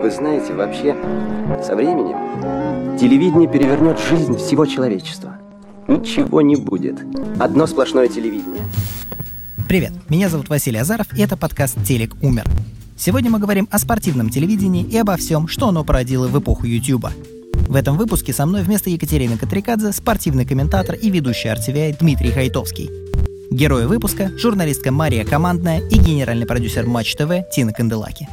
Вы знаете, вообще, со временем телевидение перевернет жизнь всего человечества. Ничего не будет. Одно сплошное телевидение. Привет, меня зовут Василий Азаров, и это подкаст «Телек умер». Сегодня мы говорим о спортивном телевидении и обо всем, что оно породило в эпоху Ютуба. В этом выпуске со мной вместо Екатерины Катрикадзе спортивный комментатор и ведущий RTVI Дмитрий Хайтовский. Герои выпуска – журналистка Мария Командная и генеральный продюсер Матч ТВ Тина Канделаки.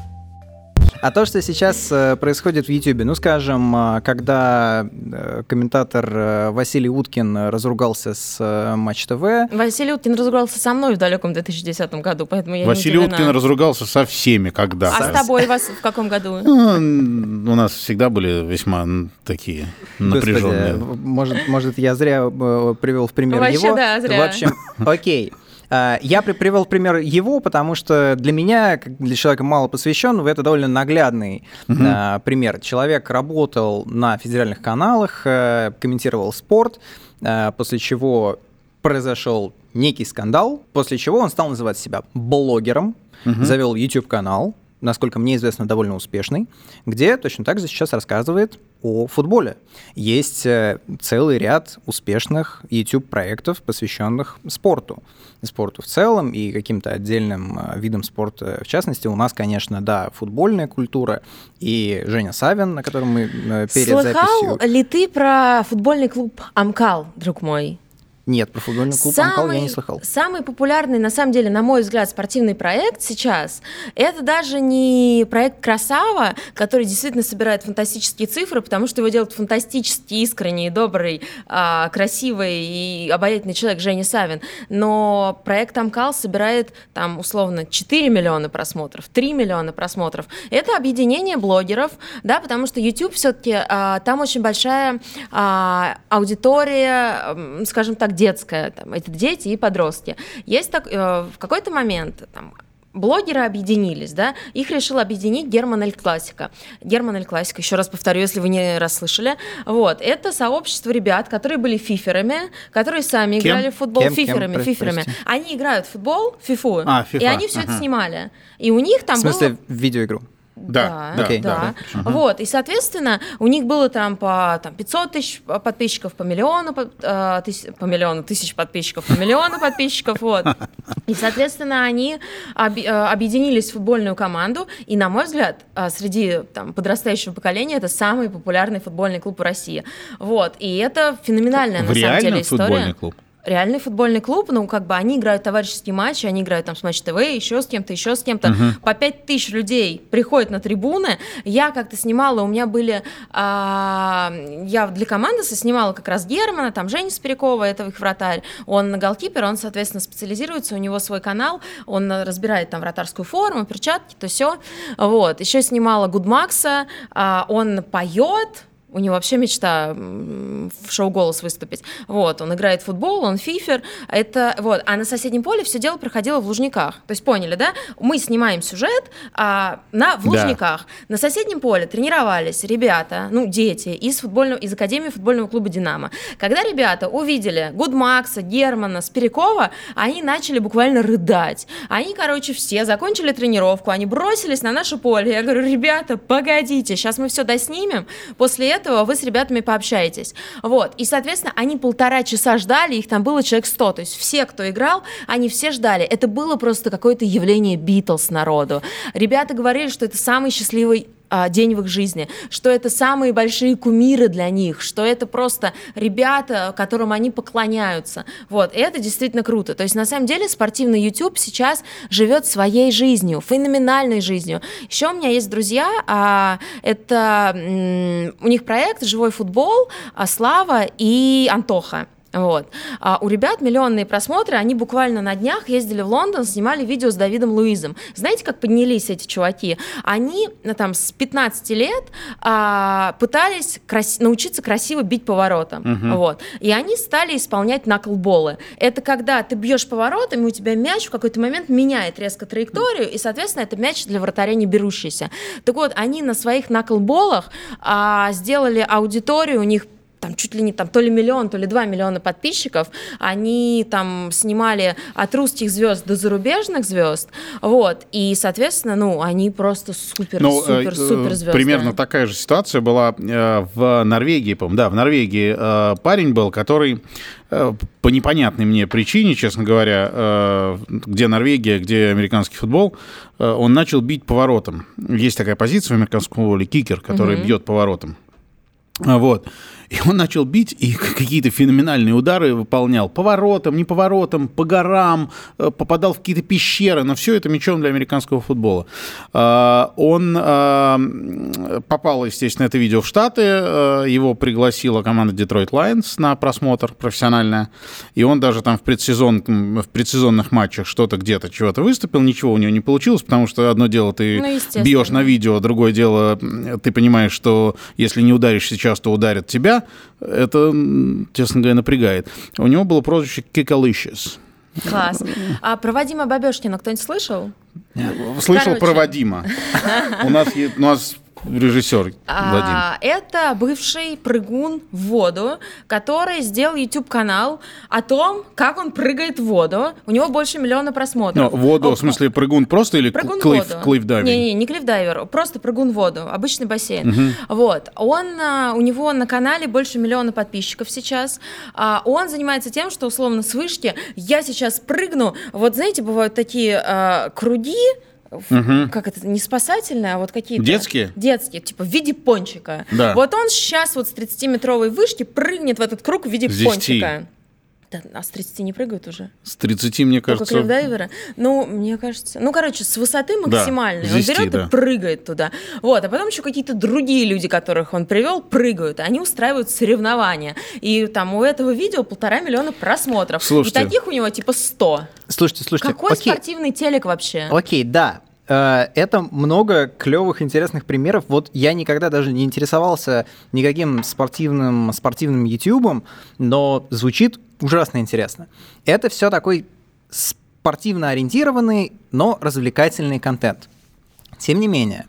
А то, что сейчас э, происходит в YouTube, ну, скажем, э, когда э, комментатор Василий Уткин разругался с Матч ТВ... Василий Уткин разругался со мной в далеком 2010 году, поэтому я Василий не Уткин разругался со всеми когда А с тобой вас в каком году? Ну, у нас всегда были весьма такие напряженные. Может, может, я зря привел в пример Вообще, его? да, зря. В общем, окей. А, Я при- привел пример его, потому что для меня, как для человека мало посвященного, это довольно наглядный а, пример. Человек работал на федеральных каналах, э, комментировал спорт, а, после чего произошел некий скандал, после чего он стал называть себя блогером, завел YouTube-канал, насколько мне известно, довольно успешный, где точно так же сейчас рассказывает о футболе. Есть э, целый ряд успешных YouTube-проектов, посвященных спорту. Спорту в целом и каким-то отдельным э, видам спорта. В частности, у нас, конечно, да, футбольная культура. И Женя Савин, на котором мы э, перед Слыхал записью... ли ты про футбольный клуб «Амкал», друг мой? Нет, про футбольный клуб «Амкал» я не слыхал. Самый популярный, на самом деле, на мой взгляд, спортивный проект сейчас, это даже не проект «Красава», который действительно собирает фантастические цифры, потому что его делает фантастически искренний, добрый, а, красивый и обаятельный человек Женя Савин. Но проект «Амкал» собирает там, условно, 4 миллиона просмотров, 3 миллиона просмотров. Это объединение блогеров, да, потому что YouTube все-таки там очень большая а, аудитория, скажем так, детская, там, это дети и подростки. Есть так, э, в какой-то момент там, Блогеры объединились, да, их решил объединить Герман Эль Классика. Герман Эль Классика, еще раз повторю, если вы не расслышали, вот, это сообщество ребят, которые были фиферами, которые сами Кем? играли в футбол, Кем? Кем? фиферами, Про- фиферами. прости. Они играют в футбол, фифу, А, FIFA, и они все это ага. снимали. И у них там В смысле, было... в видеоигру? Да, Да, да, Окей. да. да. Вот, и, соответственно, у них было там по там, 500 тысяч подписчиков, по миллиону, по, э, тысяч, по миллиону тысяч подписчиков, по миллиону подписчиков, вот. И, соответственно, они оби- э, объединились в футбольную команду, и, на мой взгляд, э, среди там, подрастающего поколения это самый популярный футбольный клуб в России. Вот, и это феноменальная, В на самом деле, история. футбольный клуб? Реальный футбольный клуб, ну, как бы они играют товарищеские матчи, они играют там с Матч ТВ, еще с кем-то, еще с кем-то. По 5 тысяч людей приходят на трибуны. Я как-то снимала, у меня были... а, я для команды снимала как раз Германа, там Женя Спирякова, это их вратарь. Он голкипер, он, соответственно, специализируется, у него свой канал, он разбирает там вратарскую форму, перчатки, то все. Вот. Еще снимала Гудмакса, а, он поет, у него вообще мечта в шоу «Голос» выступить. Вот, он играет в футбол, он фифер. Это, вот. А на соседнем поле все дело проходило в Лужниках. То есть поняли, да? Мы снимаем сюжет а, на, в Да. Лужниках. На соседнем поле тренировались ребята, ну, дети из, футбольного, из Академии футбольного клуба «Динамо». Когда ребята увидели Гудмакса, Германа, Спирякова, они начали буквально рыдать. Они, короче, все закончили тренировку, они бросились на наше поле. Я говорю, ребята, погодите, сейчас мы все доснимем, после этого вы с ребятами пообщаетесь. Вот, и, соответственно, они полтора часа ждали, их там было человек 100, то есть все, кто играл, они все ждали. Это было просто какое-то явление Битлз народу. Ребята говорили, что это самый счастливый а, день в их жизни, что это самые большие кумиры для них, что это просто ребята, которым они поклоняются. Вот, и это действительно круто. То есть, на самом деле, спортивный YouTube сейчас живет своей жизнью, феноменальной жизнью. Еще у меня есть друзья, а, это у них проект «Живой футбол», а, Слава и Антоха. Вот. А у ребят миллионные просмотры, они буквально на днях ездили в Лондон, снимали видео с Давидом Луизом. Знаете, как поднялись эти чуваки? Они ну, там с 15 лет а, пытались крас- научиться красиво бить поворотом. Вот. И они стали исполнять наклболы. Это когда ты бьешь поворотом, и у тебя мяч в какой-то момент меняет резко траекторию, и, соответственно, это мяч для вратаря не берущийся. Так вот, они на своих наклболах а, сделали аудиторию, у них там чуть ли не там то ли миллион, то ли два миллиона подписчиков. Они там снимали от русских звезд до зарубежных звезд, вот, и, соответственно, ну, они просто супер, Ну, э, супер, супер э, звезды. Примерно такая же ситуация была э, в Норвегии, по да, в Норвегии парень был, который по непонятной мне причине, честно говоря, где Норвегия, где американский футбол, он начал бить поворотом. Есть такая позиция в американском футболе, кикер, который бьет поворотом. Вот. И он начал бить, и какие-то феноменальные удары выполнял. Поворотом, не поворотом, по горам, э, попадал в какие-то пещеры. Но все это мячом для американского футбола. А, Он а, попал, естественно, это видео в Штаты. э, Его пригласила команда Detroit Lions на просмотр профессиональная. И он даже там в, предсезон, в предсезонных матчах что-то где-то чего-то выступил. Ничего у него не получилось, потому что одно дело ты Ну, бьешь на видео, другое дело, ты понимаешь, что если не ударишь сейчас, то ударят тебя. Это, честно говоря, напрягает. У него было прозвище Кикалicious. Класс. А про Вадима Бабешкина кто-нибудь слышал? Слышал Короче. про Вадима. У нас, у нас режиссер Вадим. А, это бывший прыгун в воду, который сделал YouTube-канал о том, как он прыгает в воду. У него больше миллиона просмотров. воду, О, в смысле, прыгун просто или Прыгун воду. клифф-дайвинг? Не-не, не клифф-дайвер, просто прыгун в воду, обычный бассейн. Вот. Он, а, у него на канале больше миллиона подписчиков сейчас. А, Он занимается тем, что условно с вышки я сейчас прыгну. Вот знаете, бывают такие а, круги, в- как это, не спасательные, а вот какие-то... Детские? Детские, типа в виде пончика. Да. Вот он сейчас вот с 30-метровой вышки прыгнет в этот круг в виде 10. пончика. Да, а с 30 не прыгают уже? С 30, мне Только кажется... клиффдайвера? Ну, мне кажется... Ну, короче, с высоты максимальной. он 10, берет да. и прыгает туда. Вот, а потом еще какие-то другие люди, которых он привел, прыгают. Они устраивают соревнования. И там у этого видео полтора миллиона просмотров. Слушайте. И таких у него типа 100. Слушайте, слушайте, Какой окей, спортивный телек вообще? окей, да. Э, Это много клевых, интересных примеров. Вот я никогда даже не интересовался никаким спортивным, спортивным ютубом, но звучит ужасно интересно. Это все такой спортивно ориентированный, но развлекательный контент. Тем не менее,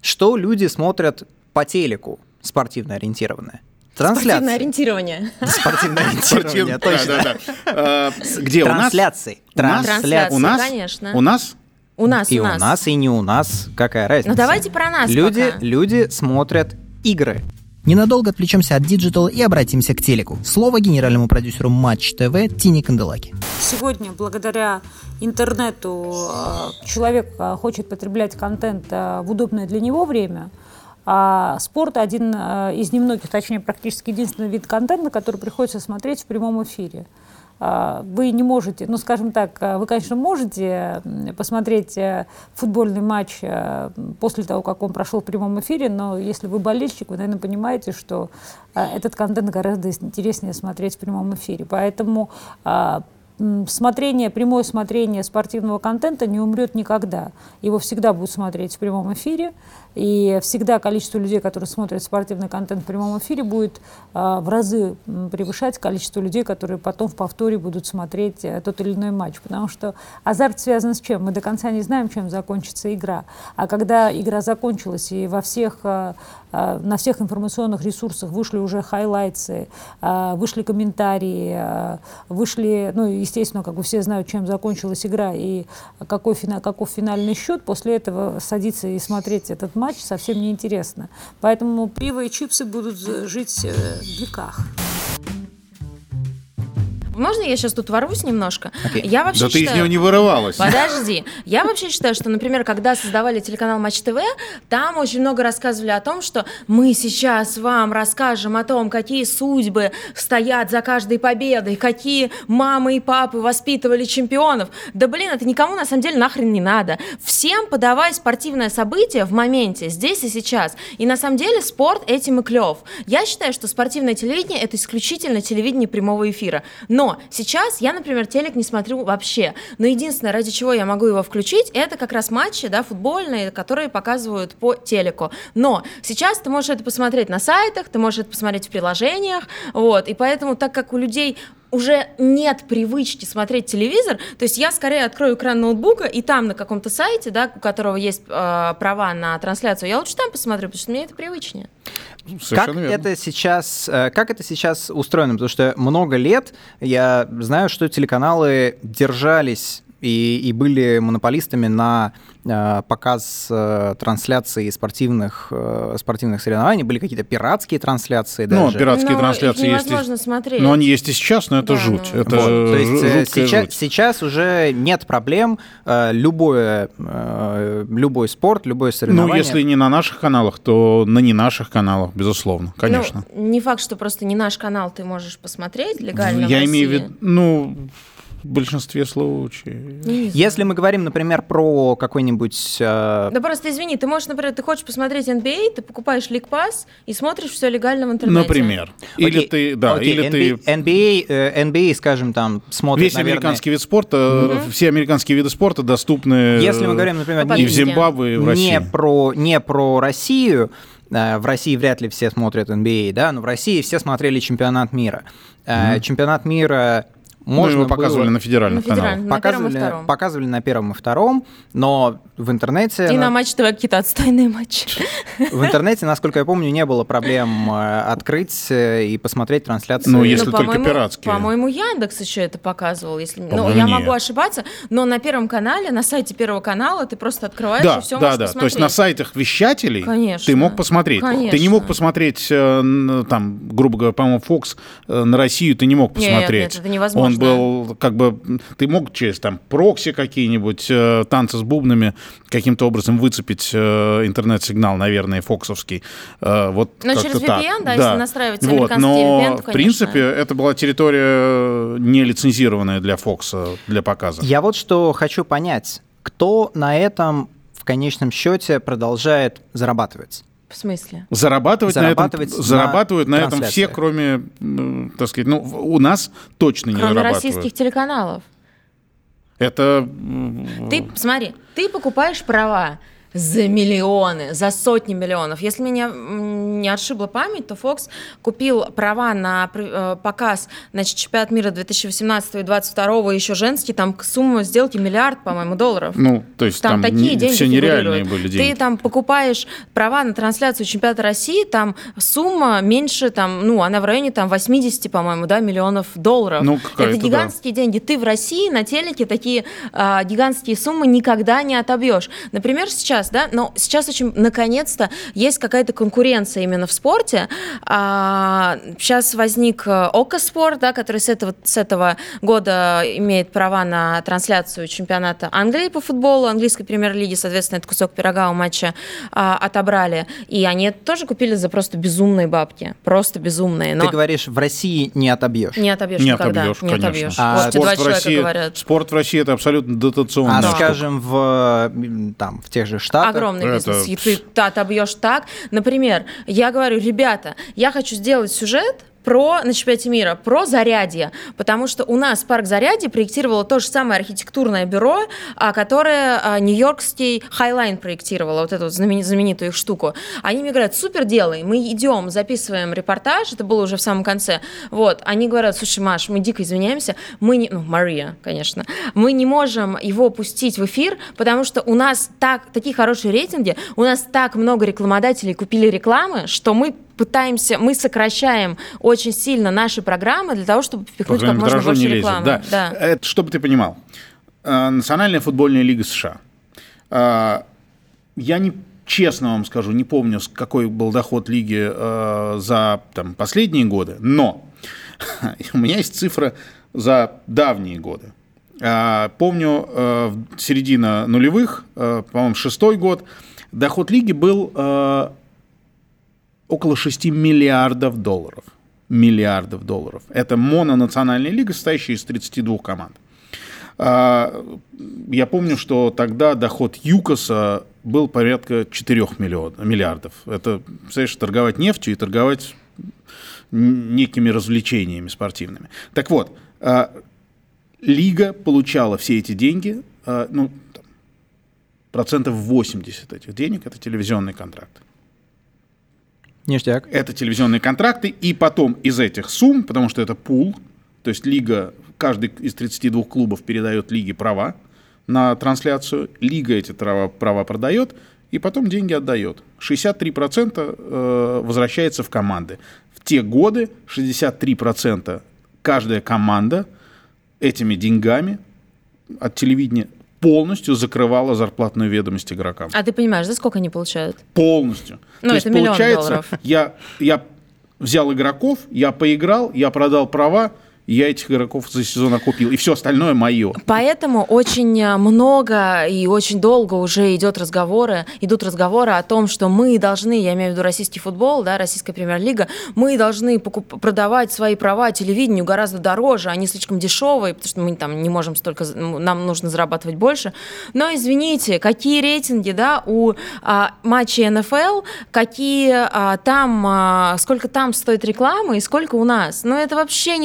что люди смотрят по телеку спортивно ориентированное? Спортивное Трансляции. ориентирование. Спортивное ориентирование, точно. Э, Где? У нас? Трансляции. Трансляции, У нас? конечно. У нас? У нас, и у нас. у нас, и не у нас. Какая разница? Ну, давайте про нас Люди, пока. люди смотрят игры. Ненадолго отвлечемся от digital и обратимся к телеку. Слово генеральному продюсеру Матч ТВ Тине Канделаки. Сегодня, благодаря интернету, э, человек э, хочет потреблять контент э, в удобное для него время, а спорт один из немногих, точнее, практически единственный вид контента, который приходится смотреть в прямом эфире. А, Вы не можете, ну, скажем так, э, вы, конечно, можете посмотреть э, футбольный матч э, после того, как он прошел в прямом эфире, но если вы болельщик, вы, наверное, понимаете, что э, этот контент гораздо интереснее смотреть в прямом эфире. Поэтому а, смотрение, прямое смотрение спортивного контента не умрет никогда. Его всегда будут смотреть в прямом эфире, и всегда количество людей, которые смотрят спортивный контент в прямом эфире, будет а, в разы превышать количество людей, которые потом в повторе будут смотреть э, тот или иной матч. Потому что азарт связан с чем? Мы до конца не знаем, чем закончится игра. А когда игра закончилась, и во всех, а, а, на всех информационных ресурсах вышли уже highlights ы, вышли комментарии, вышли, ну, естественно, как бы все знают, чем закончилась игра и какой каков финальный счет, после этого садиться и смотреть этот матч совсем неинтересно. Поэтому пиво и чипсы будут жить э, в веках. Можно я сейчас тут ворвусь немножко? Окей. Я вообще Да ты из считаю- него не вырывалась. Подожди. Я вообще считаю, что, например, когда создавали телеканал Матч ТВ, там очень много рассказывали о том, что мы сейчас вам расскажем о том, какие судьбы стоят за каждой победой, какие мамы и папы воспитывали чемпионов. Да блин, это никому на самом деле нахрен не надо. Всем подавай спортивное событие в моменте, здесь и сейчас. И на самом деле спорт этим и клев. Я считаю, что спортивное телевидение это исключительно телевидение прямого эфира. Но сейчас я, например, телек не смотрю вообще. Но единственное, ради чего я могу его включить, это как раз матчи, да, футбольные, которые показывают по телеку. Но сейчас ты можешь это посмотреть на сайтах, ты можешь это посмотреть в приложениях, вот. И поэтому, так как у людей уже нет привычки смотреть телевизор, то есть я скорее открою экран ноутбука, и там на каком-то сайте, да, у которого есть э, права на трансляцию, я лучше там посмотрю, потому что мне это привычнее. Как Совершенно верно. это сейчас, э, как это сейчас устроено? Потому что много лет я знаю, что телеканалы держались и, и были монополистами на э, показ э, трансляций спортивных, э, спортивных соревнований. Были какие-то пиратские трансляции Ну, даже. пиратские Но трансляции их есть. и- невозможно смотреть. Но они есть и сейчас, но это Да, жуть. ну. Это Вот, то есть э, жуткая сейчас, жуть. сейчас уже нет проблем. э, Любое, э, любой спорт, любое Ну, соревнование. если не на наших каналах, то на не наших каналах, безусловно, конечно. Ну, не факт, что просто не наш канал ты можешь посмотреть легально в Я имею в виду, ну, в большинстве случаев. Ну. Если мы говорим, например, про какой-нибудь э, Да просто извини, ты можешь, например, ты хочешь посмотреть NBA, ты покупаешь League Pass и смотришь все легально в интернете. Например. Или Окей, ты, да, окей, или ты... NBA, э, NBA, скажем, там, смотрит, Весь наверное, американский вид спорта, все американские виды спорта доступны Если мы говорим, например, и в не, подписке. Зимбабве, и в России. не про, не про Россию, э, в России вряд ли все смотрят NBA, да, но в России все смотрели чемпионат мира. Э, Чемпионат мира Ну, можно его показывали было- на федеральных На каналах. федеральных. На первом и показывали, втором. показывали на первом и втором, но в интернете... И на- на Матч ТВ какие-то отстойные матчи. В интернете, насколько я помню, не было проблем э, открыть э, и посмотреть трансляции. Ну, если Ну, только по-моему- пиратские. По-моему, Яндекс еще это показывал. Если... Ну, По-моему, я нет. могу ошибаться, но на Первом канале, на сайте Первого канала ты просто открываешь Да, и все да, можешь да. посмотреть. То есть на сайтах вещателей Конечно. ты мог посмотреть. Ты не Конечно. мог посмотреть, э, там, грубо говоря, по-моему, Fox на Россию ты не мог Нет, посмотреть. нет, это невозможно. Он был как бы... Ты мог через там прокси какие-нибудь, э, танцы с бубнами каким-то образом выцепить э, интернет-сигнал, наверное, фоксовский. Э, вот Ну, как-то через так. VPN, да, если настраивать вот, американский но, VPN, то, в принципе, это была территория не лицензированная для Фокса, для показа. Я вот что хочу понять. Кто на этом в конечном счете продолжает зарабатывать? В смысле? Зарабатывать, Зарабатывать на на этом, зарабатывают на этом все, кроме, так сказать, ну, у нас точно не Кроме зарабатывают. российских телеканалов. Это Ты, смотри, ты покупаешь права за миллионы, за сотни миллионов. Если меня не отшибла память, то Fox купил права на э, показ значит, чемпионат мира 2018 и 2022, еще женский, там сумма сделки миллиард, по-моему, долларов. ну, то есть там, Там, такие деньги все нереальные были деньги. Ты там покупаешь права на трансляцию чемпионата России, там сумма меньше, там, ну, она в районе там 80, по-моему, да, миллионов долларов. Ну, Это гигантские деньги. Ты в России на телеке такие а, гигантские суммы никогда не отобьешь. Например, сейчас, да, но сейчас очень, наконец-то, есть какая-то конкуренция именно в спорте. А, сейчас возник э, Око Спорт, да, который с этого, с этого года имеет права на трансляцию чемпионата Англии по футболу, английской премьер-лиги, соответственно, этот кусок пирога у матча а, отобрали. И они это тоже купили за просто безумные бабки. Просто безумные. Но Ты говоришь, в России не отобьешь. не отобьешь не никогда. отобьешь, не конечно. отобьешь. А два спорт, в России, говорят. спорт в России это абсолютно дотационная А, Да. штука. скажем, в, м, там, в тех же Штатах... Огромный Это- бизнес. И ты ты отобьешь так. Например, я говорю, ребята, я хочу сделать сюжет про на чемпионате мира, про зарядье, потому что у нас парк зарядье проектировало то же самое архитектурное бюро, а, которое а, нью-йоркский Highline проектировало, вот эту знаменитую их штуку. Они мне говорят, супер, делай, мы идем, записываем репортаж, это было уже в самом конце, вот, они говорят, слушай, Маш, мы дико извиняемся, мы не, ну, Мария, конечно, мы не можем его пустить в эфир, потому что у нас так, такие хорошие рейтинги, у нас так много рекламодателей купили рекламы, что мы пытаемся, мы сокращаем очень сильно наши программы для того, чтобы впихнуть как можно больше рекламы. Да. Да. Это, чтобы ты понимал. Э, Национальная футбольная лига США. Э, Я не честно вам скажу, не помню, какой был доход лиги э, за там, последние годы, но у меня есть цифра за давние годы. Э, Помню, э, в середина нулевых, э, по-моему, шестой год, доход лиги был э, около 6 миллиардов долларов. Миллиардов долларов. Это мононациональная лига, состоящая из 32 команд. А, Я помню, что тогда доход ЮКОСа был порядка 4 миллион, миллиардов. Это, представляешь, торговать нефтью и торговать некими развлечениями спортивными. Так вот, а, лига получала все эти деньги, а, ну, процентов 80 этих денег – это телевизионный контракт. Ништяк. Это телевизионные контракты, и потом из этих сумм, потому что это пул, То есть лига, каждый из 32 клубов передает лиге права на трансляцию. Лига эти права, права продает и потом деньги отдает. 63% э, возвращается в команды. В те годы 63% каждая команда этими деньгами от телевидения полностью закрывала зарплатную ведомость игрокам. А ты понимаешь, за сколько они получают? Полностью. Ну, То это есть, миллион получается, долларов. я, я взял игроков, я поиграл, я продал права, я этих игроков за сезон окупил. И все остальное мое. Поэтому очень э, много и очень долго уже идет разговоры, идут разговоры о том, что мы должны, я имею в виду российский футбол, да, российская премьер-лига, мы должны покуп- продавать свои права телевидению гораздо дороже, они слишком дешевые, потому что мы там не можем столько, нам нужно зарабатывать больше. Но извините, какие рейтинги, да, у а, матчей НФЛ, какие а, там, а, сколько там стоит реклама и сколько у нас. Ну это вообще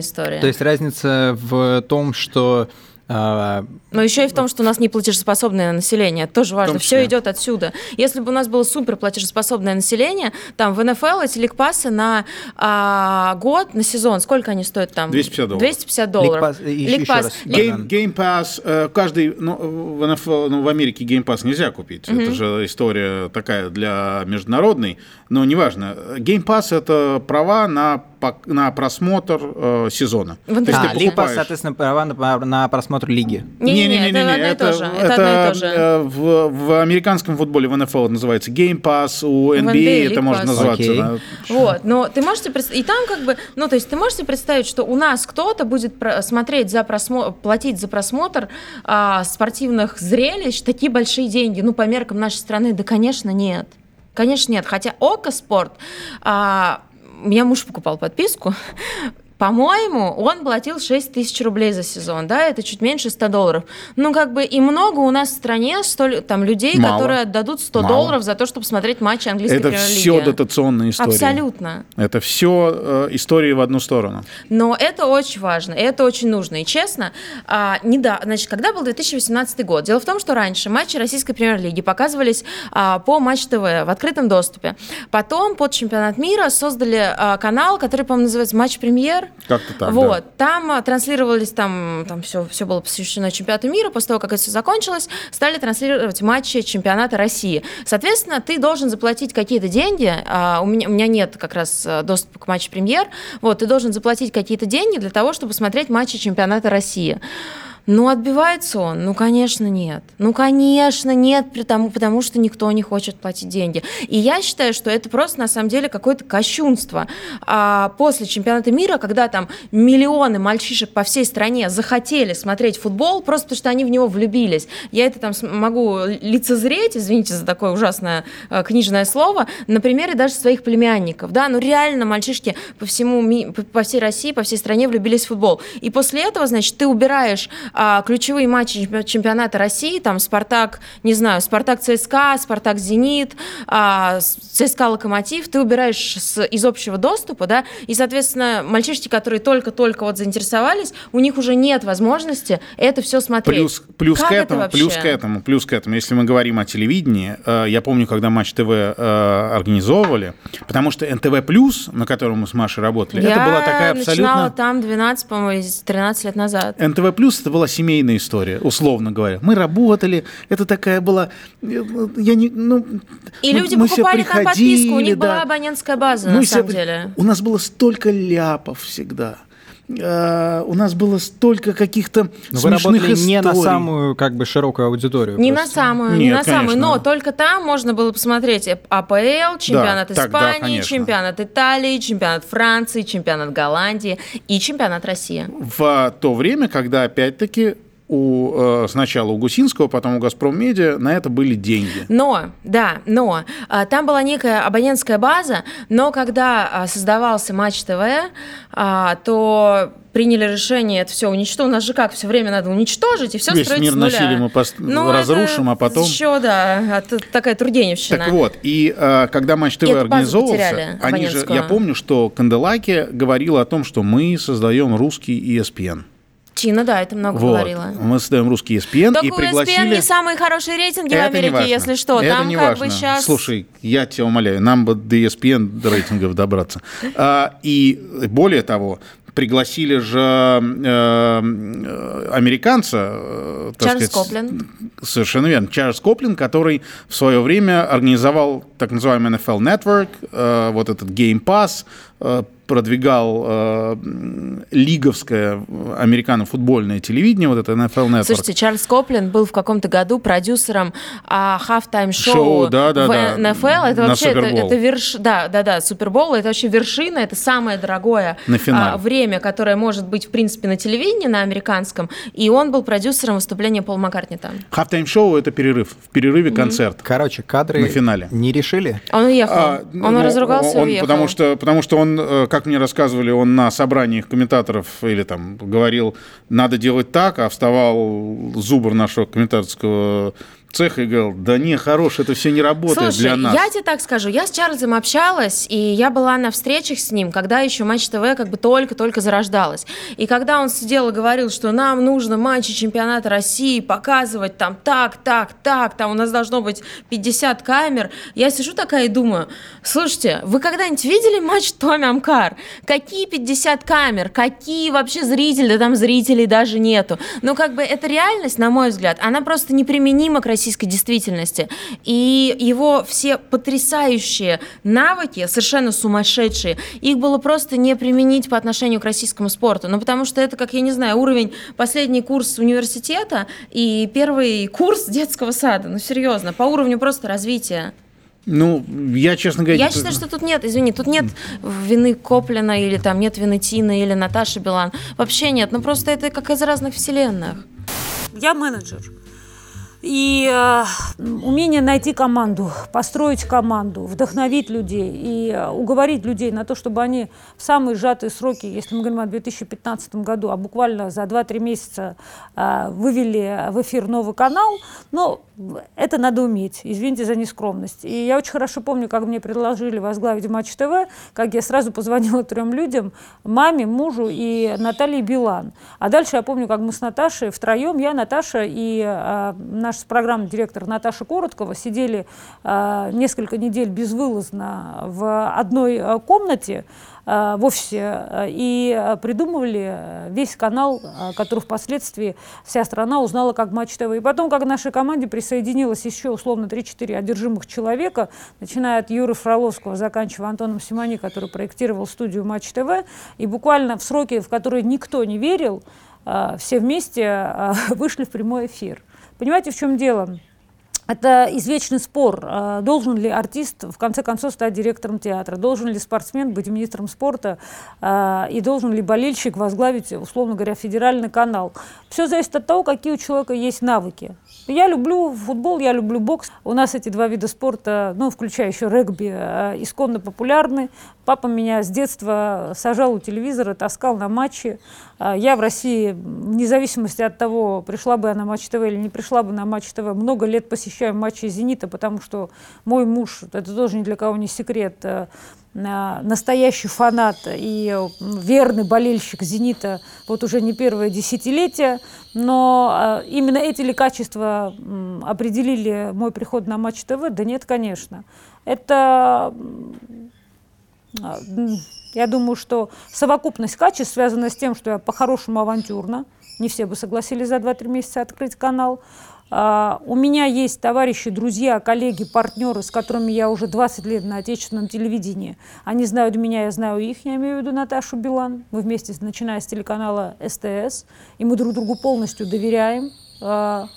история. То есть разница в том, что а, Но еще и в том, что у нас не платежеспособное население. Это тоже важно. Все идет отсюда. Если бы у нас было супер платежеспособное население, там в НФЛ эти лигпассы на а, год, на сезон, сколько они стоят там? 250 долларов. 250 долларов. Game Pass, э, каждый, ну, в NFL, ну, в Америке Game Pass нельзя купить. Это же история такая для международной, но неважно. Game Pass это права на, на просмотр э, сезона. В интернете. а, ты либо, покупаешь- соответственно, права на, на просмотр лиги. Не-не-не, это. Это одно и то же. э, В, в американском футболе, в НФЛ это называется Game Pass, у NBA, NBA это можно Pass. называться. Окей. да. Вот, но ты представить, и там как бы, ну, то есть ты можешь себе представить, что у нас кто-то будет смотреть за просмотр, платить за просмотр а, спортивных зрелищ такие большие деньги, ну, по меркам нашей страны, да, конечно, нет. Конечно, нет. Хотя Око Спорт, а, у меня муж покупал подписку, по-моему, он платил 6 тысяч рублей за сезон, да, это чуть меньше 100 долларов. Ну, как бы и много у нас в стране столь, там людей, Мало. которые отдадут 100 Мало. долларов за то, чтобы смотреть матчи английской Это премьер-лиги. все дотационные истории. Абсолютно. Это все истории в одну сторону. Но это очень важно, это очень нужно. И честно, а, не да, значит, когда был 2018 год? Дело в том, что раньше матчи российской премьер-лиги показывались а, по Матч ТВ в открытом доступе. Потом под чемпионат мира создали а, канал, который, по-моему, называется Матч Премьер. Как-то так, Вот, да. там а, транслировались, там, там все, все было посвящено чемпионату мира. После того, как это все закончилось, стали транслировать матчи чемпионата России. Соответственно, ты должен заплатить какие-то деньги. а, у, меня, у меня нет как раз а, доступа к матчу премьер. Вот, ты должен заплатить какие-то деньги для того, чтобы смотреть матчи чемпионата России. Ну, отбивается он? Ну, конечно, нет. Ну, конечно, нет, потому, потому что никто не хочет платить деньги. И я считаю, что это просто, на самом деле, какое-то кощунство. А после чемпионата мира, когда там миллионы мальчишек по всей стране захотели смотреть футбол, просто потому что они в него влюбились. Я это там могу лицезреть, извините за такое ужасное э, книжное слово, на примере даже своих племянников. Да, ну реально мальчишки по всему, по всей России, по всей стране влюбились в футбол. И после этого, значит, ты убираешь а, ключевые матчи чемпи- чемпионата России, там Спартак, не знаю, Спартак ЦСКА, Спартак Зенит, а, ЦСКА Локомотив, ты убираешь с- из общего доступа, да, и, соответственно, мальчишки, которые только-только вот заинтересовались, у них уже нет возможности это все смотреть. Плюс, плюс, Как к это этому, вообще? плюс к этому, плюс к этому, если мы говорим о телевидении, э, я помню, когда Матч ТВ э, организовывали, потому что НТВ Плюс, на котором мы с Машей работали, Я это была такая начинала абсолютно... там 12, по-моему, 13 лет назад. НТВ Плюс это была семейная история, условно говоря. Мы работали, это такая была, э, я не, ну, И мы- люди мы покупали там подписку, у них была да. абонентская база, Мы на самом при- деле. У нас было столько ляпов всегда. Э, У нас было столько каких-то Но вы смешных работали не на историй. самую как бы широкую аудиторию. Не просто. на самую, не Нет, на самую, конечно. но только там можно было посмотреть АПЛ, чемпионат да, Испании, конечно. чемпионат Италии, чемпионат Франции, чемпионат Голландии и чемпионат России. в то время, когда опять-таки у, э, сначала у Гусинского, потом у Газпром Медиа на это были деньги. Но, да, но а, там была некая абонентская база, но когда а, создавался Матч ТВ, а, то приняли решение это все уничтожить. У нас же как все время надо уничтожить и все Весь строить мир с нуля. насилием мы пос- Ну, разрушим, а потом- Еще, да, это такая труденевщина. Так вот, и э, когда Матч ТВ организовывался, они же, я помню, что Канделаки говорил о том, что мы создаем русский ESPN. Чина, да, это много Вот. говорила. Мы создаем русский E ESPN Только и у пригласили... ESPN не самые хорошие рейтинги в Это Америке, не важно. если что. Это Там не как важно. бы сейчас... Слушай, я тебя умоляю, нам бы до ESPN до рейтингов добраться. А, и более того, пригласили же э, американца, э, так Чарльз сказать, Коплин. Совершенно верно. Чарльз Коплин, который в свое время организовал так называемый NFL Network, э, вот этот Game Pass, э, продвигал э, лиговское американо-футбольное телевидение, вот это NFL Network. Слушайте, Чарльз Коплин был в каком-то году продюсером а, halftime шоу да, да, в да. NFL. Это вообще это, это верш... да, да, да, Супербол. Это вообще вершина, это самое дорогое На финале. а, время, которое может быть в принципе на телевидении на американском. И он был продюсером выступления Пола Маккартни там. Halftime шоу это перерыв. В перерыве концерт. Короче, кадры На финале. не решили. Он уехал. А, он ну, разругался он- и уехал. Потому что, потому что он, э, как мне рассказывали, он на собраниях комментаторов или там говорил, надо делать так, а вставал зубр нашего комментаторского цеха и говорил, да не, хорош, это все не работает Слушай, для нас. я тебе так скажу, я с Чарльзом общалась, и я была на встречах с ним, когда еще Матч ТВ как бы только-только зарождалась. И когда он сидел и говорил, что нам нужно матчи чемпионата России показывать там так, так, так, там у нас должно быть 50 камер, я сижу такая и думаю, слушайте, вы когда-нибудь видели матч Томи Амкар? Какие 50 камер? Какие вообще зрители? Да там зрителей даже нету. Ну, как бы эта реальность, на мой взгляд, она просто неприменима к российской действительности. И его все потрясающие навыки, совершенно сумасшедшие, их было просто не применить по отношению к российскому спорту. Ну, потому что это, как, я не знаю, уровень последний курс университета и первый курс детского сада. Ну, серьезно, по уровню просто развития. Ну, я, честно говоря... Я считаю, что тут нет, извини, тут нет вины Коплина или там нет вины Тины или Наташи Билан. Вообще нет, ну просто это как из разных вселенных. Я менеджер. И э, умение найти команду, построить команду, вдохновить людей и э, уговорить людей на то, чтобы они в самые сжатые сроки, если мы говорим о 2015 году, а буквально за 2-3 месяца э, вывели в эфир новый канал, но это надо уметь, извините за нескромность. И я очень хорошо помню, как мне предложили возглавить Матч ТВ, как я сразу позвонила трем людям, маме, мужу и Наталье Билан. А дальше я помню, как мы с Наташей втроем, я, Наташа и э, наш программный директор Наташа Короткова сидели э, несколько недель безвылазно в одной э, комнате, э, в офисе и придумывали весь канал, который впоследствии вся страна узнала как Матч ТВ. И потом, как к нашей команде присоединилось еще условно 3-4 одержимых человека, начиная от Юры Фроловского, заканчивая Антоном Симони, который проектировал студию Матч ТВ, и буквально в сроки, в которые никто не верил, все вместе вышли в прямой эфир. Понимаете, в чем дело? Это извечный спор, э, должен ли артист в конце концов стать директором театра, должен ли спортсмен быть министром спорта э, и должен ли болельщик возглавить, условно говоря, федеральный канал. Все зависит от того, какие у человека есть навыки. Я люблю футбол, я люблю бокс. У нас эти два вида спорта, ну, включая еще регби, э, исконно популярны. Папа меня с детства сажал у телевизора, таскал на матчи. Э, Я в России, вне зависимости от того, пришла бы я на Матч ТВ или не пришла бы на Матч ТВ, много лет посещаю матчи «Зенита», потому что мой муж, это тоже ни для кого не секрет, э, на- настоящий фанат и верный болельщик «Зенита» вот уже не первое десятилетие. Но э, именно эти ли качества определили мой приход на Матч ТВ? Да нет, конечно. Это а, я думаю, что совокупность качеств связана с тем, что я по-хорошему авантюрна. Не все бы согласились за 2-3 месяца открыть канал. А, У меня есть товарищи, друзья, коллеги, партнеры, с которыми я уже 20 лет на отечественном телевидении. Они знают меня, я знаю их, я имею в виду Наташу Билан. Мы вместе, начиная с телеканала СТС, и мы друг другу полностью доверяем. А,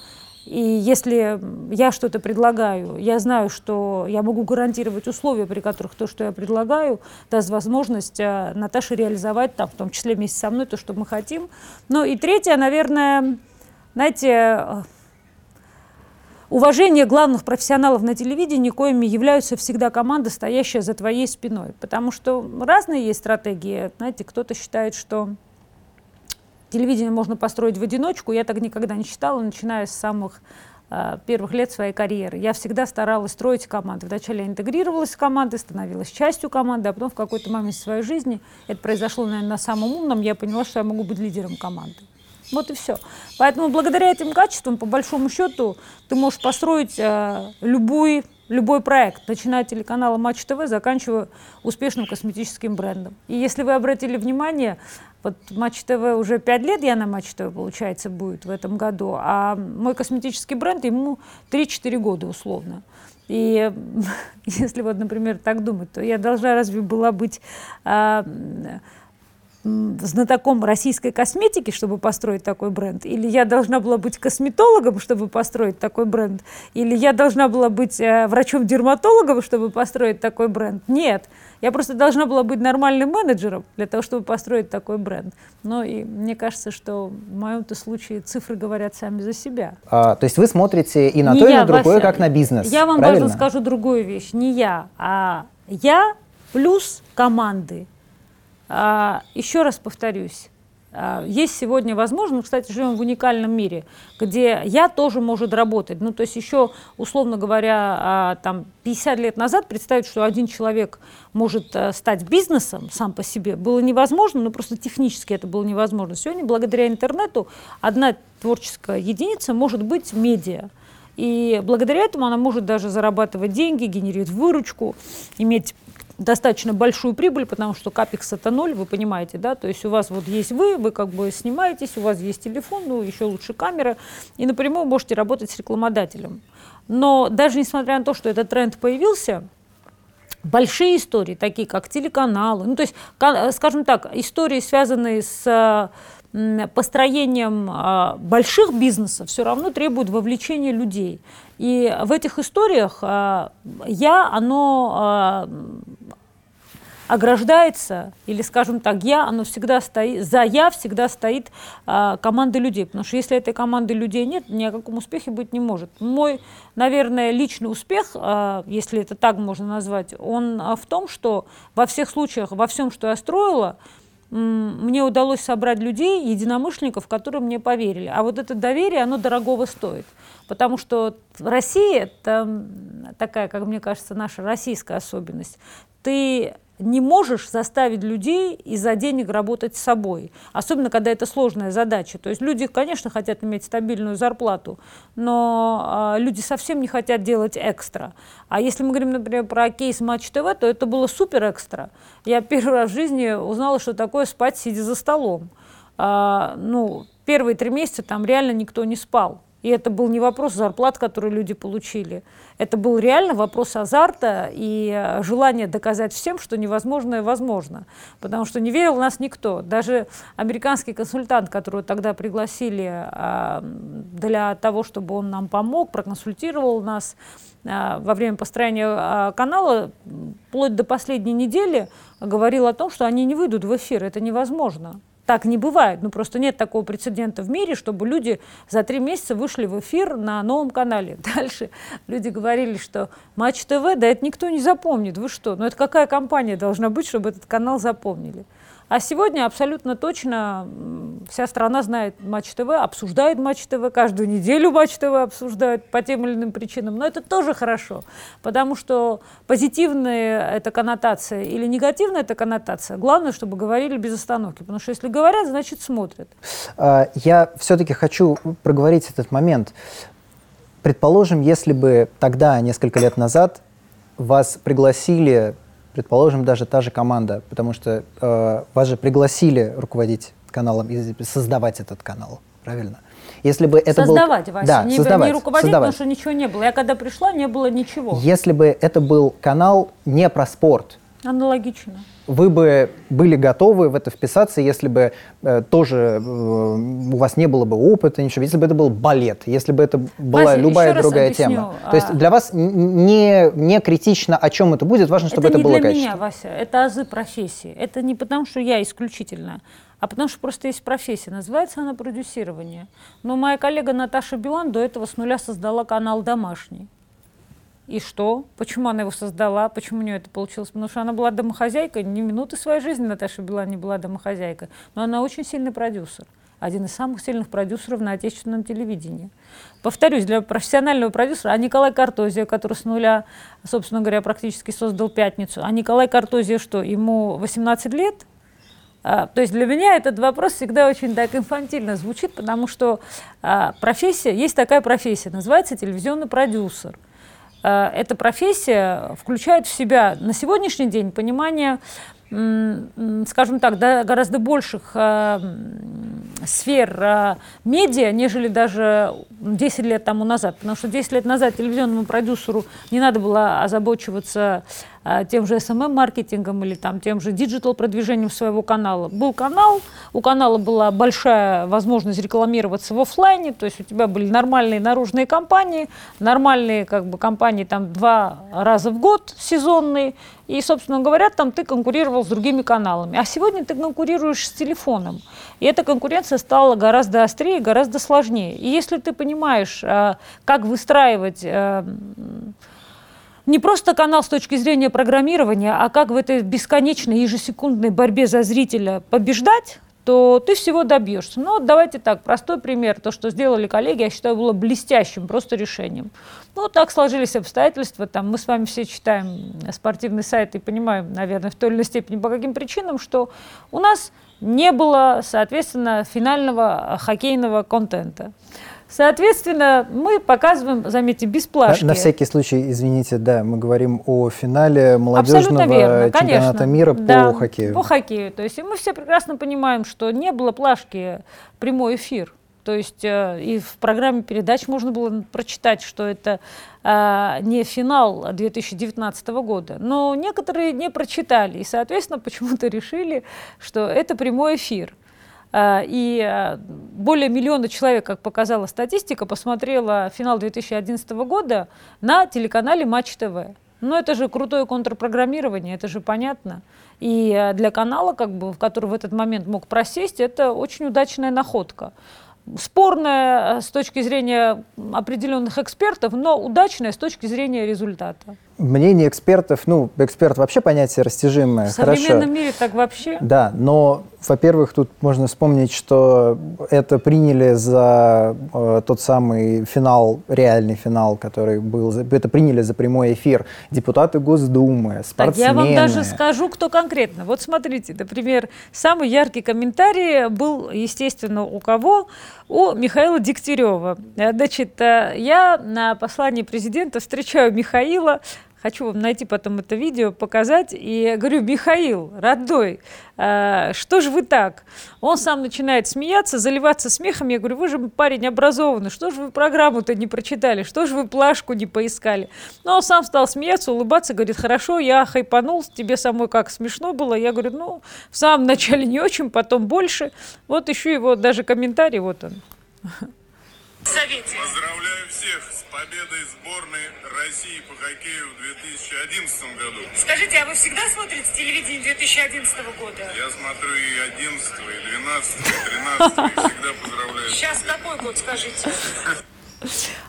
И если я что-то предлагаю, я знаю, что я могу гарантировать условия, при которых то, что я предлагаю, даст возможность э, Наташе реализовать, там, в том числе вместе со мной, то, что мы хотим. Ну и третье, наверное, знаете, э, уважение главных профессионалов на телевидении, коими являются всегда команда, стоящая за твоей спиной. Потому что разные есть стратегии. Знаете, кто-то считает, что телевидение можно построить в одиночку. Я так никогда не считала, начиная с самых э, первых лет своей карьеры. Я всегда старалась строить команды. Вначале я интегрировалась в команды, становилась частью команды, а потом в какой-то момент своей жизни, это произошло, наверное, на самом умном, я поняла, что я могу быть лидером команды. Вот и все. Поэтому благодаря этим качествам, по большому счету, ты можешь построить э, любой, любой проект, начиная от телеканала Матч ТВ, заканчивая успешным косметическим брендом. И если вы обратили внимание, Вот Матч ТВ уже пять лет, я на Матч ТВ, получается, будет в этом году, а мой косметический бренд ему 3-4 года условно. И если вот, например, так думать, то я должна разве была быть а, знатоком российской косметики, чтобы построить такой бренд? Или я должна была быть косметологом, чтобы построить такой бренд? Или я должна была быть э, врачом-дерматологом, чтобы построить такой бренд? Нет. Я просто должна была быть нормальным менеджером для того, чтобы построить такой бренд. Ну и мне кажется, что в моем-то случае цифры говорят сами за себя. А, то есть вы смотрите и на Не то, и на другое, как на бизнес. Я вам правильно? важно скажу другую вещь. Не я, а я плюс команды. А, еще раз повторюсь. А, Есть сегодня возможность, кстати, живем в уникальном мире, где я тоже может работать. Ну, то есть еще, условно говоря, а, там 50 лет назад представить, что один человек может а, стать бизнесом сам по себе, было невозможно, ну, просто технически это было невозможно. Сегодня, благодаря интернету, одна творческая единица может быть медиа. И благодаря этому она может даже зарабатывать деньги, генерировать выручку, иметь достаточно большую прибыль, потому что капекс это ноль, вы понимаете, да, то есть у вас вот есть вы, вы как бы снимаетесь, у вас есть телефон, ну еще лучше камера, и напрямую можете работать с рекламодателем. Но даже несмотря на то, что этот тренд появился, большие истории, такие как телеканалы, ну то есть, ка- скажем так, истории, связанные с э, построением а, больших бизнесов, все равно требуют вовлечения людей. И в этих историях а, я, оно а, ограждается, или, скажем так, я, оно всегда стоит, за я всегда стоит а, команда людей, потому что если этой команды людей нет, ни о каком успехе быть не может. Мой, наверное, личный успех, а, если это так можно назвать, он а, в том, что во всех случаях, во всем, что я строила, мне удалось собрать людей, единомышленников, которые мне поверили. А вот это доверие, оно дорогого стоит. Потому что в России, это такая, как мне кажется, наша российская особенность, ты не можешь заставить людей из-за денег работать с собой, особенно когда это сложная задача. То есть люди, конечно, хотят иметь стабильную зарплату, но а, люди совсем не хотят делать экстра. А если мы говорим, например, про кейс Матч ТВ, то это было супер экстра. Я первый раз в жизни узнала, что такое спать, сидя за столом. А, ну, первые три месяца там реально никто не спал. И это был не вопрос зарплат, которые люди получили. Это был реально вопрос азарта и э, желания доказать всем, что невозможное возможно. Потому что не верил в нас никто. Даже американский консультант, которого тогда пригласили а, для того, чтобы он нам помог, проконсультировал нас а, во время построения а, канала, вплоть до последней недели говорил о том, что они не выйдут в эфир. Это невозможно. Так не бывает. Ну, просто нет такого прецедента в мире, чтобы люди за три месяца вышли в эфир на новом канале. Дальше люди говорили, что Матч ТВ, да это никто не запомнит. Вы что? Ну, это какая компания должна быть, чтобы этот канал запомнили? А сегодня абсолютно точно вся страна знает Матч ТВ, обсуждает Матч ТВ, каждую неделю Матч ТВ обсуждают по тем или иным причинам. Но это тоже хорошо, потому что позитивная это коннотация или негативная это коннотация, главное, чтобы говорили без остановки. Потому что если говорят, значит смотрят. А, Я все-таки хочу проговорить этот момент. Предположим, если бы тогда, несколько лет назад, вас пригласили, предположим, даже та же команда, потому что э, вас же пригласили руководить каналом и создавать этот канал, правильно? Если бы это был- создавать, Вася, да, не, создавать, не руководить, создавать. потому что ничего не было. Я когда пришла, не было ничего. Если бы это был канал не про спорт, Аналогично. вы бы были готовы в это вписаться, если бы э, тоже э, у вас не было бы опыта, ничего, если бы это был балет, если бы это была Вася, любая другая объясню, тема. То есть а- для вас не, не критично, о чем это будет, важно, чтобы это, не было для качественно. меня, Вася, это азы профессии. Это не потому, что я исключительно, а потому что просто есть профессия. Называется она продюсирование. Но моя коллега Наташа Билан до этого с нуля создала канал «Домашний». И что? Почему она его создала? Почему у нее это получилось? Потому что она была домохозяйкой. Ни минуты своей жизни Наташа Билан не была домохозяйкой. Но она очень сильный продюсер. Один из самых сильных продюсеров на отечественном телевидении. Повторюсь, для профессионального продюсера, а Николай Картозия, который с нуля, собственно говоря, практически создал «Пятницу», а Николай Картозия что, ему 18 лет? А, то есть для меня этот вопрос всегда очень так инфантильно звучит, потому что а, профессия, есть такая профессия, называется телевизионный продюсер. А, эта профессия включает в себя на сегодняшний день понимание скажем так, да, гораздо больших э, сфер э, медиа, нежели даже 10 лет тому назад. Потому что 10 лет назад телевизионному продюсеру не надо было озабочиваться э, тем же SMM-маркетингом или там, тем же диджитал-продвижением своего канала. Был канал, у канала была большая возможность рекламироваться в офлайне, то есть у тебя были нормальные наружные компании, нормальные как бы, компании там два раза в год сезонные, и, собственно говоря, там ты конкурировал с другими каналами. А сегодня ты конкурируешь с телефоном. И эта конкуренция стала гораздо острее, гораздо сложнее. И если ты понимаешь, э, как выстраивать э, не просто канал с точки зрения программирования, а как в этой бесконечной ежесекундной борьбе за зрителя побеждать, то ты всего добьешься. Ну, давайте так, простой пример. То, что сделали коллеги, я считаю, было блестящим просто решением. Ну, так сложились обстоятельства. Там, мы с вами все читаем спортивный сайт и понимаем, наверное, в той или иной степени, по каким причинам, что у нас не было, соответственно, финального хоккейного контента. Соответственно, мы показываем, заметьте, без плашки. На, на всякий случай, извините, да, мы говорим о финале молодежного верно, чемпионата мира да, по хоккею. По хоккею. То есть мы все прекрасно понимаем, что не было плашки прямой эфир. То есть э, и в программе передач можно было прочитать, что это э, не финал 2019 года. Но некоторые не прочитали и, соответственно, почему-то решили, что это прямой эфир. Э, и э, более миллиона человек, как показала статистика, посмотрела финал 2011 года на телеканале Матч ТВ. Ну, это же крутое контрпрограммирование, это же понятно. И э, для канала, как бы, который в этот момент мог просесть, это очень удачная находка спорная с точки зрения определенных экспертов, но удачная с точки зрения результата. Мнение экспертов, ну, эксперт вообще понятие растяжимое. В современном хорошо. мире так вообще. Да, но, во-первых, тут можно вспомнить, что это приняли за э, тот самый финал, реальный финал, который был, это приняли за прямой эфир депутаты Госдумы, спортсмены. Так я вам даже скажу, кто конкретно. Вот смотрите, например, самый яркий комментарий был, естественно, у кого? У Михаила Дегтярева. Значит, э, я на послании президента встречаю Михаила, Хочу вам найти потом это видео, показать. И говорю, Михаил, родной, э, что же вы так? Он сам начинает смеяться, заливаться смехом. Я говорю, вы же парень образованный, что же вы программу-то не прочитали, что же вы плашку не поискали? Но он сам стал смеяться, улыбаться, говорит, хорошо, я хайпанул, тебе самой как смешно было. Я говорю, ну, в самом начале не очень, потом больше. Вот еще его даже комментарий, вот он. Поздравляю всех победой сборной России по хоккею в 2011 году. Скажите, а вы всегда смотрите телевидение 2011 года? Я смотрю и 11, и 12, и 13, и всегда поздравляю. Сейчас какой год, скажите?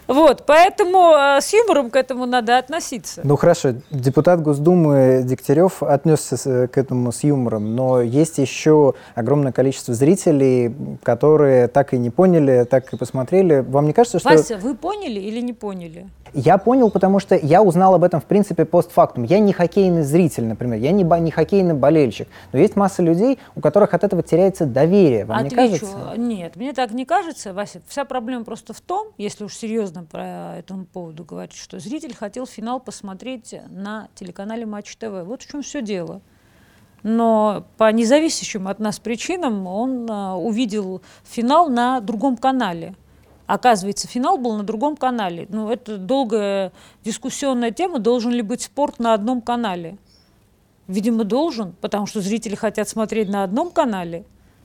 Вот, поэтому э, с юмором к этому надо относиться. Ну хорошо, депутат Госдумы Дегтярев отнесся к этому с юмором, но есть еще огромное количество зрителей, которые так и не поняли, так и посмотрели. Вам не кажется, что... Вася, вы поняли или не поняли? Я понял, потому что я узнал об этом, в принципе, постфактум. Я не хоккейный зритель, например, я не, не хоккейный болельщик. Но есть масса людей, у которых от этого теряется доверие. Вам Отвечу, не кажется? Нет, мне так не кажется, Вася. Вся проблема просто в том, если уж серьезно по этому поводу говорить, что зритель хотел финал посмотреть на телеканале Матч ТВ. Вот в чем все дело. Но по независящим от нас причинам он а, увидел финал на другом канале. Оказывается, финал был на другом канале. Ну, это долгая дискуссионная тема, должен ли быть спорт на одном канале. Видимо, должен, потому что зрители хотят смотреть на одном канале,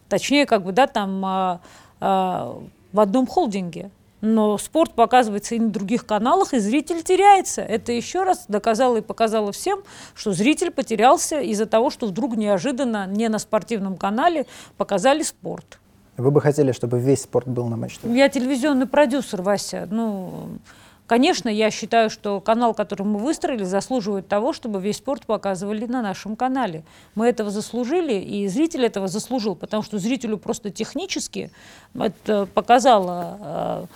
точнее, как бы, да, там а, а, в одном холдинге. Но спорт показывается и на других каналах, и зритель теряется. Это еще раз доказало и показало всем, что зритель потерялся из-за того, что вдруг неожиданно не на спортивном канале показали спорт. Вы бы хотели, чтобы весь спорт был на Матч? Я телевизионный продюсер, Вася. Ну, конечно, я считаю, что канал, который мы выстроили, заслуживает того, чтобы весь спорт показывали на нашем канале. Мы этого заслужили, и зритель этого заслужил, потому что зрителю просто технически это показало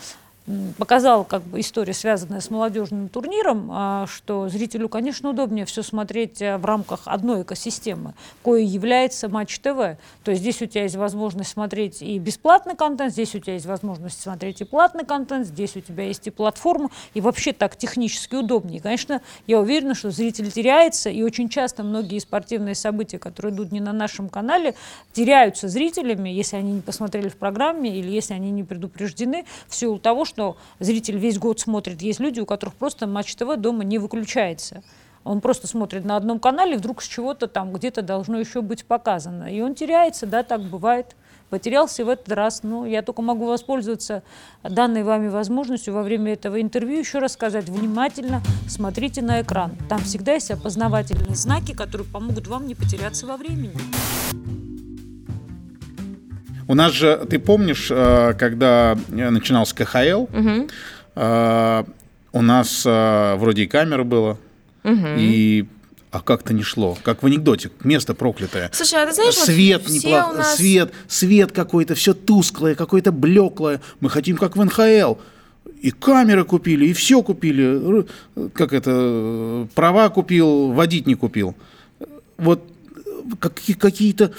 м, показала как бы история, связанная с молодежным турниром, а, что зрителю, конечно, удобнее все смотреть э, в рамках одной экосистемы, кое является Матч ТВ. То есть здесь у тебя есть возможность смотреть и бесплатный контент, здесь у тебя есть возможность смотреть и платный контент, здесь у тебя есть и платформа, и вообще так технически удобнее. Конечно, я уверена, что зритель теряется, и очень часто многие спортивные события, которые идут не на нашем канале, теряются зрителями, если они не посмотрели в программе или если они не предупреждены, в силу того, что зритель весь год смотрит. Есть люди, у которых просто Матч ТВ дома не выключается. Он просто смотрит на одном канале, вдруг с чего-то там где-то должно еще быть показано. И он теряется, да, так бывает. Потерялся и в этот раз. Ну, я только могу воспользоваться данной вами возможностью во время этого интервью еще раз сказать, внимательно смотрите на экран. Там всегда есть опознавательные знаки, которые помогут вам не потеряться во времени. У нас же, ты помнишь, э, когда начинался КХЛ, Мгм. э, у нас э, вроде и камера было, и а как-то не шло, как в анекдоте, место проклятое. Слушай, а ты знаешь, вот свет неплохо, у нас- свет, свет какой-то, все тусклое, какое-то блеклое. Мы хотим как в НХЛ. И камеры купили, и все купили. Как это, права купил, водить не купил. Вот какие- какие-то...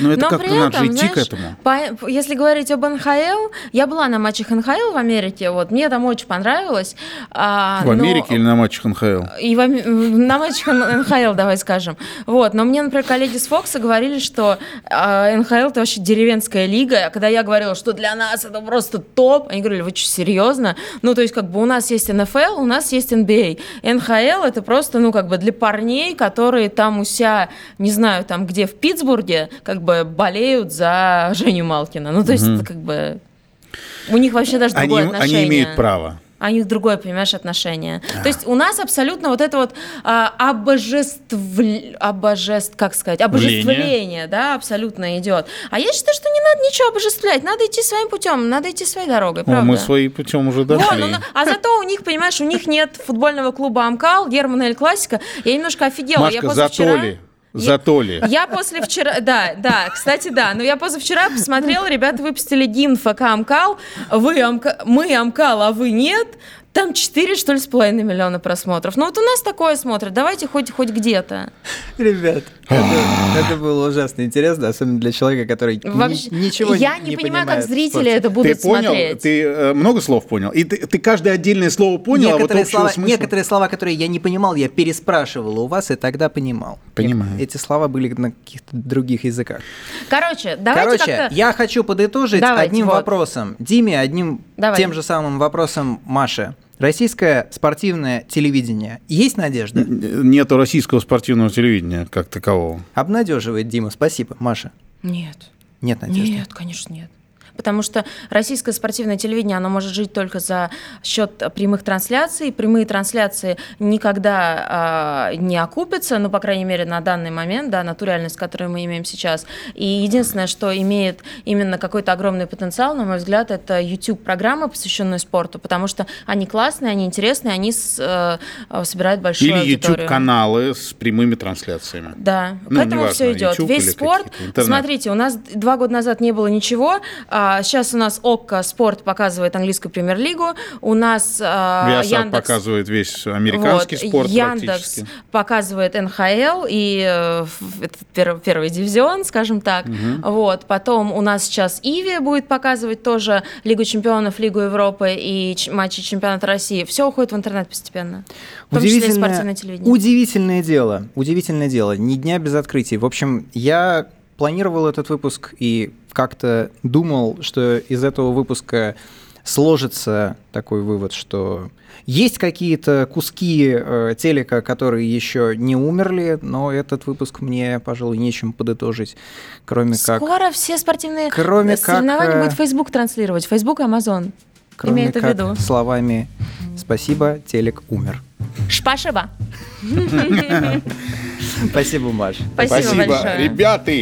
Ну, это Но как-то надо же идти к знаешь, этому. по- если говорить об НХЛ, я была на матчах НХЛ в Америке, вот, мне там очень понравилось. а, В но- Америке или на матчах НХЛ? И в на матчах НХЛ, давай скажем. Вот. Но мне, например, коллеги с Фокса говорили, что а, НХЛ это вообще деревенская лига. А когда я говорила, что для нас это просто топ, они говорили, вы что, серьезно? Ну, то есть, как бы у нас есть НФЛ, у нас есть NBA. НХЛ это просто, ну, как бы для парней, которые там у себя, не знаю, там где, в Питтсбурге, как бы болеют за Женю Малкина. Ну, то есть, это как бы... У них вообще даже Они, другое отношение. они имеют право. А у них другое, понимаешь, отношение. То есть у нас абсолютно вот это вот а, обожествль... обожеств... как сказать, обожествление, да, абсолютно идет. А я считаю, что не надо ничего обожествлять, надо идти своим путем, надо идти своей дорогой, О, правда? мы своим путем уже дошли. Вот, ну, ну, а зато у них, понимаешь, у них нет футбольного клуба Амкал, Германа Эль Классика. Я немножко офигела. я Машка, позавчера- зато ли? Зато ли? я после вчера, да, да, кстати, да, но я позавчера посмотрела, ребята выпустили гимн ФК Амкал, вы Амка- мы Амкал, а вы нет, там 4, что ли, с половиной миллиона просмотров. Ну вот у нас такое смотрят, давайте хоть, хоть где-то. Ребят, это, это было ужасно интересно, особенно для человека, который ни- Вообще, ничего я не, не, понимаю, понимает как зрители это будут ты понял? смотреть. Ты э, много слов понял? И ты, ты каждое отдельное слово понял, а вот некоторые, слова, смысла? некоторые слова, которые я не понимал, я переспрашивал у вас и тогда понимал. Понимаю. Эти слова были на каких-то других языках. Короче, давайте Короче, как-то... я хочу подытожить Давайте, одним вот. вопросом. Диме одним Давай. тем же самым вопросом Маше. Российское спортивное телевидение. Есть надежда? Нету российского спортивного телевидения как такового. Обнадеживает Дима. Спасибо. Маша. Нет. Нет надежды. Нет, конечно, нет. Потому что российское спортивное телевидение, оно может жить только за счет прямых трансляций. Прямые трансляции никогда а, не окупятся, ну, по крайней мере, на данный момент, да, на ту реальность, которую мы имеем сейчас. И единственное, что имеет именно какой-то огромный потенциал, на мой взгляд, это YouTube-программы, посвященные спорту, потому что они классные, они интересные, они с- э, э, собирают большую Или аудиторию. YouTube-каналы с прямыми трансляциями. Да, Ну, к этому неважно, все идет. YouTube Весь спорт. Смотрите, у нас два года назад не было ничего. а сейчас у нас ОККО спорт показывает английскую премьер-лигу. У нас а, Яндекс. показывает весь американский вот, спорт Яндекс практически. показывает НХЛ и э, это пер- первый дивизион, скажем так. Вот. Потом у нас сейчас Иви будет показывать тоже Лигу чемпионов, Лигу Европы и ч- матчи чемпионата России. Все уходит в интернет постепенно. В том числе и Удивительное- спортивное телевидение. Удивительное дело. Удивительное дело. Ни дня без открытий. В общем, я планировал этот выпуск и как-то думал, что из этого выпуска сложится такой вывод, что есть какие-то куски э, телека, которые еще не умерли, но этот выпуск мне, пожалуй, нечем подытожить, кроме как... Скоро все спортивные Кроме э, как, соревнования э, будет Facebook транслировать. Facebook и Amazon. Кроме это в как виду. словами «Спасибо, телек умер». Шпашеба. Спасибо, Маш. Спасибо, большое. ребята!